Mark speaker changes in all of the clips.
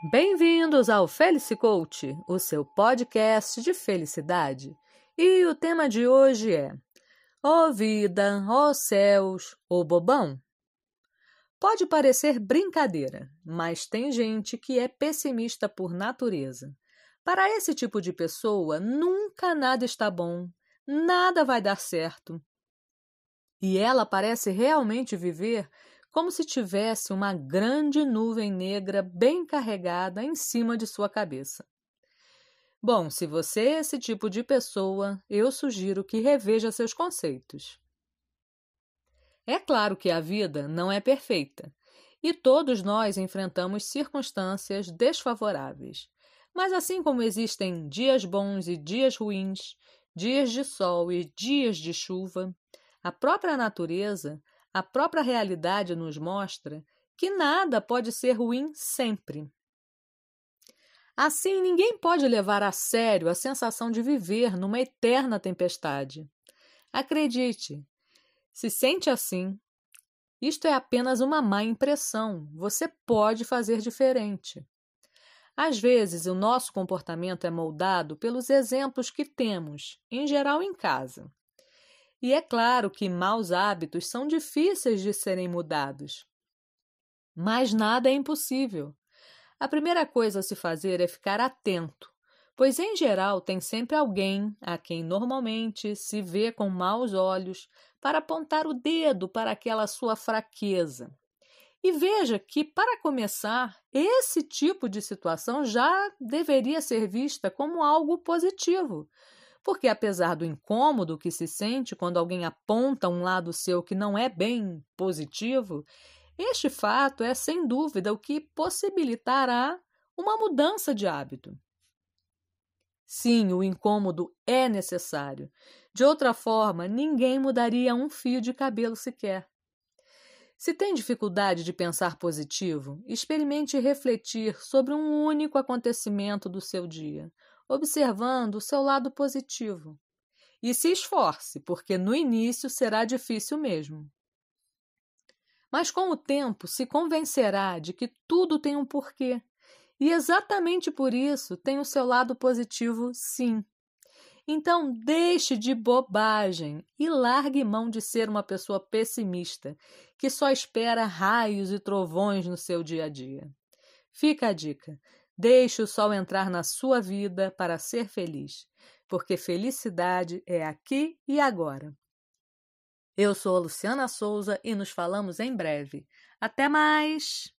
Speaker 1: Bem-vindos ao Felice Coach, o seu podcast de felicidade. E o tema de hoje é: Ó oh vida, ó oh céus, ô oh bobão. Pode parecer brincadeira, mas tem gente que é pessimista por natureza. Para esse tipo de pessoa, nunca nada está bom, nada vai dar certo. E ela parece realmente viver como se tivesse uma grande nuvem negra bem carregada em cima de sua cabeça. Bom, se você é esse tipo de pessoa, eu sugiro que reveja seus conceitos. É claro que a vida não é perfeita e todos nós enfrentamos circunstâncias desfavoráveis. Mas assim como existem dias bons e dias ruins, dias de sol e dias de chuva, a própria natureza a própria realidade nos mostra que nada pode ser ruim sempre. Assim, ninguém pode levar a sério a sensação de viver numa eterna tempestade. Acredite, se sente assim, isto é apenas uma má impressão. Você pode fazer diferente. Às vezes, o nosso comportamento é moldado pelos exemplos que temos, em geral em casa. E é claro que maus hábitos são difíceis de serem mudados. Mas nada é impossível. A primeira coisa a se fazer é ficar atento, pois em geral tem sempre alguém a quem normalmente se vê com maus olhos para apontar o dedo para aquela sua fraqueza. E veja que, para começar, esse tipo de situação já deveria ser vista como algo positivo, porque apesar do incômodo que se sente quando alguém aponta um lado seu que não é bem positivo, este fato é sem dúvida o que possibilitará uma mudança de hábito. Sim, o incômodo é necessário. De outra forma, ninguém mudaria um fio de cabelo sequer. Se tem dificuldade de pensar positivo, experimente refletir sobre um único acontecimento do seu dia, observando o seu lado positivo. E se esforce, porque no início será difícil mesmo. Mas com o tempo se convencerá de que tudo tem um porquê. E exatamente por isso tem o seu lado positivo, sim. Então deixe de bobagem e largue mão de ser uma pessoa pessimista que só espera raios e trovões no seu dia a dia. Fica a dica: Deixe o sol entrar na sua vida para ser feliz, porque felicidade é aqui e agora. Eu sou a Luciana Souza e nos falamos em breve. Até mais!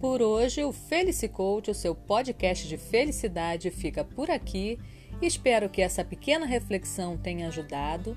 Speaker 1: Por hoje, o Felicicoach, o seu podcast de felicidade, fica por aqui. Espero que essa pequena reflexão tenha ajudado.